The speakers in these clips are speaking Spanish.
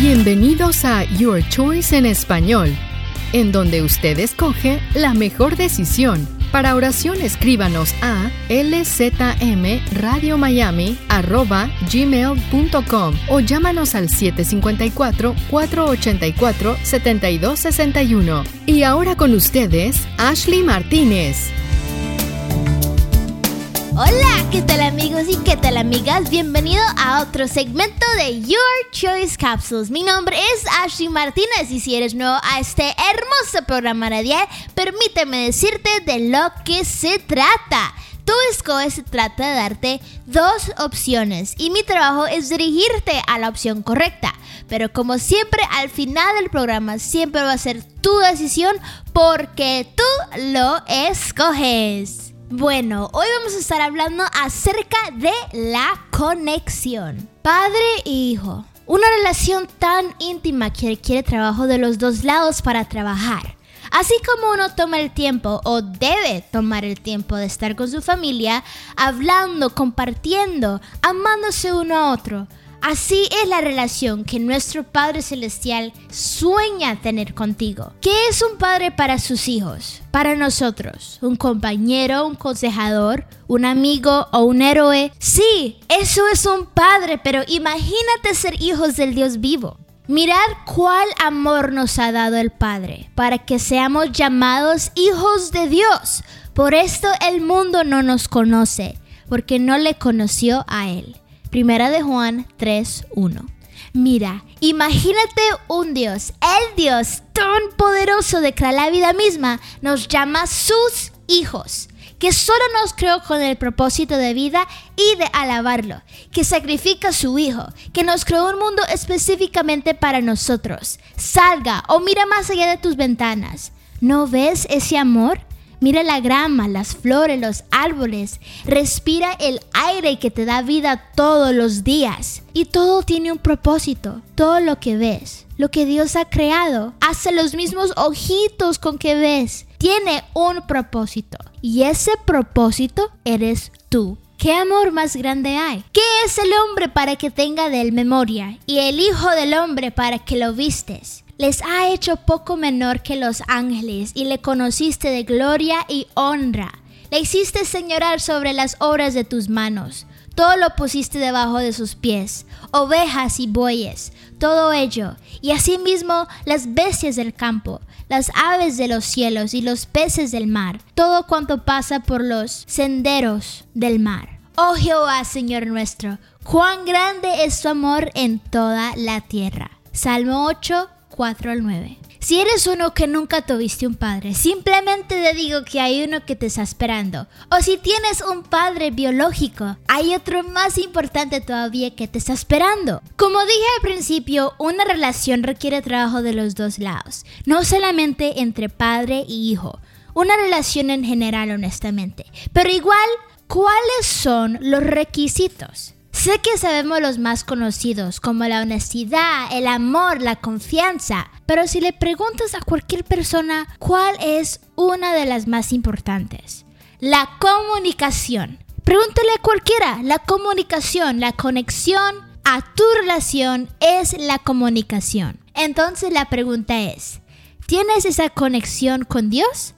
Bienvenidos a Your Choice en español, en donde usted escoge la mejor decisión. Para oración escríbanos a lzmradiomiami.gmail.com o llámanos al 754-484-7261. Y ahora con ustedes, Ashley Martínez. Hola, ¿qué tal amigos y qué tal amigas? Bienvenido a otro segmento de Your Choice Capsules. Mi nombre es Ashley Martínez y si eres nuevo a este hermoso programa radial, permíteme decirte de lo que se trata. Tu escoge se trata de darte dos opciones y mi trabajo es dirigirte a la opción correcta. Pero como siempre, al final del programa siempre va a ser tu decisión porque tú lo escoges. Bueno, hoy vamos a estar hablando acerca de la conexión. Padre e hijo. Una relación tan íntima que requiere trabajo de los dos lados para trabajar. Así como uno toma el tiempo o debe tomar el tiempo de estar con su familia, hablando, compartiendo, amándose uno a otro, Así es la relación que nuestro Padre Celestial sueña tener contigo. ¿Qué es un padre para sus hijos? Para nosotros, un compañero, un consejador, un amigo o un héroe. Sí, eso es un padre, pero imagínate ser hijos del Dios vivo. Mirad cuál amor nos ha dado el Padre, para que seamos llamados hijos de Dios. Por esto el mundo no nos conoce, porque no le conoció a Él. Primera de Juan 3.1. Mira, imagínate un Dios, el Dios tan poderoso de crear la vida misma, nos llama sus hijos, que solo nos creó con el propósito de vida y de alabarlo, que sacrifica a su Hijo, que nos creó un mundo específicamente para nosotros. Salga o mira más allá de tus ventanas. ¿No ves ese amor? Mira la grama, las flores, los árboles. Respira el aire que te da vida todos los días. Y todo tiene un propósito. Todo lo que ves, lo que Dios ha creado, hace los mismos ojitos con que ves. Tiene un propósito. Y ese propósito eres tú. ¿Qué amor más grande hay? ¿Qué es el hombre para que tenga de él memoria? Y el Hijo del hombre para que lo vistes les ha hecho poco menor que los ángeles y le conociste de gloria y honra. Le hiciste señorar sobre las obras de tus manos. Todo lo pusiste debajo de sus pies, ovejas y bueyes, todo ello, y asimismo las bestias del campo, las aves de los cielos y los peces del mar, todo cuanto pasa por los senderos del mar. Oh Jehová, Señor nuestro, cuán grande es tu amor en toda la tierra. Salmo 8, 4 al 9. Si eres uno que nunca tuviste un padre, simplemente te digo que hay uno que te está esperando. O si tienes un padre biológico, hay otro más importante todavía que te está esperando. Como dije al principio, una relación requiere trabajo de los dos lados, no solamente entre padre y hijo. Una relación en general, honestamente. Pero igual, ¿cuáles son los requisitos? Sé que sabemos los más conocidos, como la honestidad, el amor, la confianza, pero si le preguntas a cualquier persona cuál es una de las más importantes, la comunicación. Pregúntale a cualquiera, la comunicación, la conexión a tu relación es la comunicación. Entonces la pregunta es, ¿tienes esa conexión con Dios?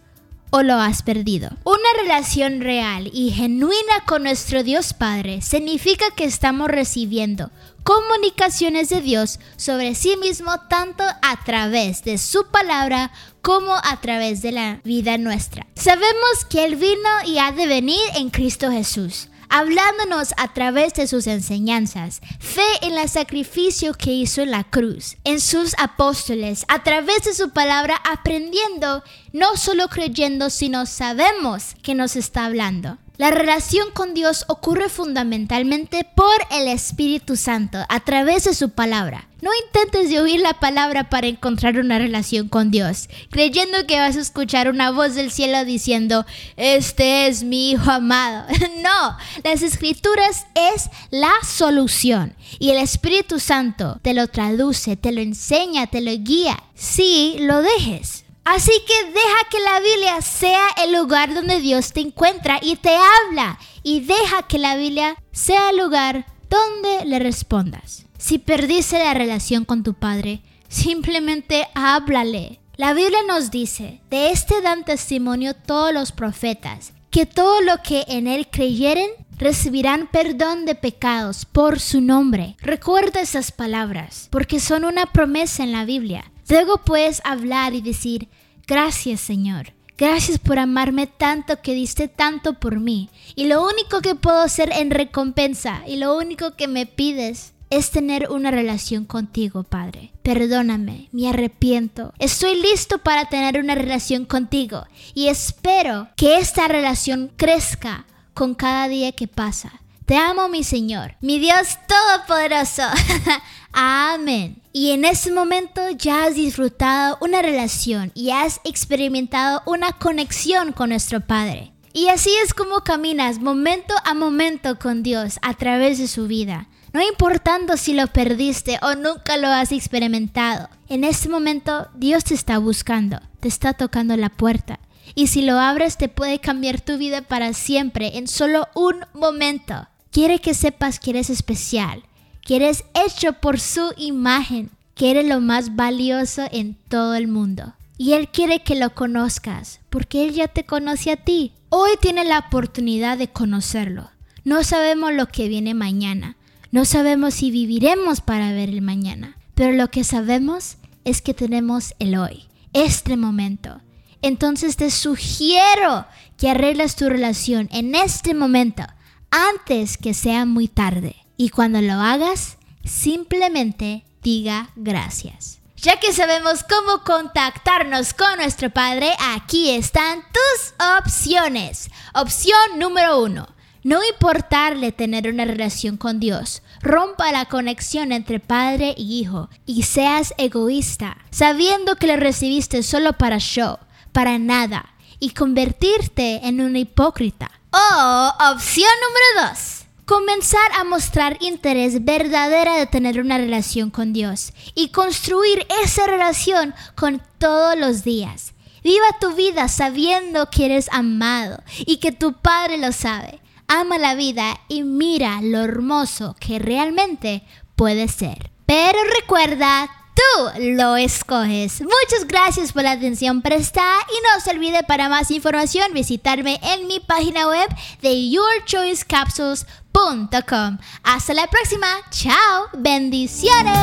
O lo has perdido. Una relación real y genuina con nuestro Dios Padre significa que estamos recibiendo comunicaciones de Dios sobre sí mismo tanto a través de su palabra como a través de la vida nuestra. Sabemos que Él vino y ha de venir en Cristo Jesús hablándonos a través de sus enseñanzas, fe en el sacrificio que hizo en la cruz, en sus apóstoles, a través de su palabra aprendiendo, no solo creyendo, sino sabemos que nos está hablando. La relación con Dios ocurre fundamentalmente por el Espíritu Santo, a través de su palabra. No intentes de oír la palabra para encontrar una relación con Dios, creyendo que vas a escuchar una voz del cielo diciendo, este es mi Hijo amado. no, las escrituras es la solución y el Espíritu Santo te lo traduce, te lo enseña, te lo guía. Si lo dejes. Así que deja que la Biblia sea el lugar donde Dios te encuentra y te habla. Y deja que la Biblia sea el lugar donde le respondas. Si perdiste la relación con tu padre, simplemente háblale. La Biblia nos dice, de este dan testimonio todos los profetas, que todo lo que en él creyeren recibirán perdón de pecados por su nombre. Recuerda esas palabras, porque son una promesa en la Biblia. Luego puedes hablar y decir, gracias Señor. Gracias por amarme tanto que diste tanto por mí. Y lo único que puedo hacer en recompensa y lo único que me pides es tener una relación contigo, Padre. Perdóname, me arrepiento. Estoy listo para tener una relación contigo y espero que esta relación crezca con cada día que pasa. Te amo, mi Señor, mi Dios Todopoderoso. Amén. Y en ese momento ya has disfrutado una relación y has experimentado una conexión con nuestro Padre. Y así es como caminas momento a momento con Dios a través de su vida no importando si lo perdiste o nunca lo has experimentado. En este momento Dios te está buscando, te está tocando la puerta. Y si lo abres te puede cambiar tu vida para siempre en solo un momento. Quiere que sepas que eres especial, que eres hecho por su imagen, que eres lo más valioso en todo el mundo. Y Él quiere que lo conozcas, porque Él ya te conoce a ti. Hoy tiene la oportunidad de conocerlo. No sabemos lo que viene mañana, no sabemos si viviremos para ver el mañana, pero lo que sabemos es que tenemos el hoy, este momento. Entonces te sugiero que arregles tu relación en este momento, antes que sea muy tarde. Y cuando lo hagas, simplemente diga gracias. Ya que sabemos cómo contactarnos con nuestro Padre, aquí están tus opciones. Opción número uno no importarle tener una relación con Dios, rompa la conexión entre padre y hijo y seas egoísta, sabiendo que le recibiste solo para show, para nada, y convertirte en una hipócrita. O opción número 2. Comenzar a mostrar interés verdadero de tener una relación con Dios y construir esa relación con todos los días. Viva tu vida sabiendo que eres amado y que tu Padre lo sabe ama la vida y mira lo hermoso que realmente puede ser. Pero recuerda, tú lo escoges. Muchas gracias por la atención prestada y no se olvide para más información visitarme en mi página web de yourchoicecapsules.com. Hasta la próxima. Chao. Bendiciones.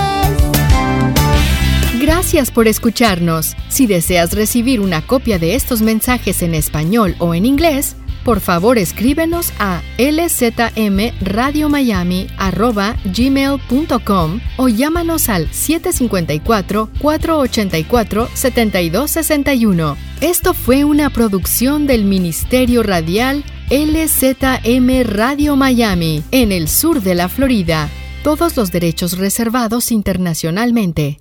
Gracias por escucharnos. Si deseas recibir una copia de estos mensajes en español o en inglés, por favor escríbenos a lzmradiomiami.gmail.com o llámanos al 754-484-7261. Esto fue una producción del Ministerio Radial LZM Radio Miami, en el sur de la Florida. Todos los derechos reservados internacionalmente.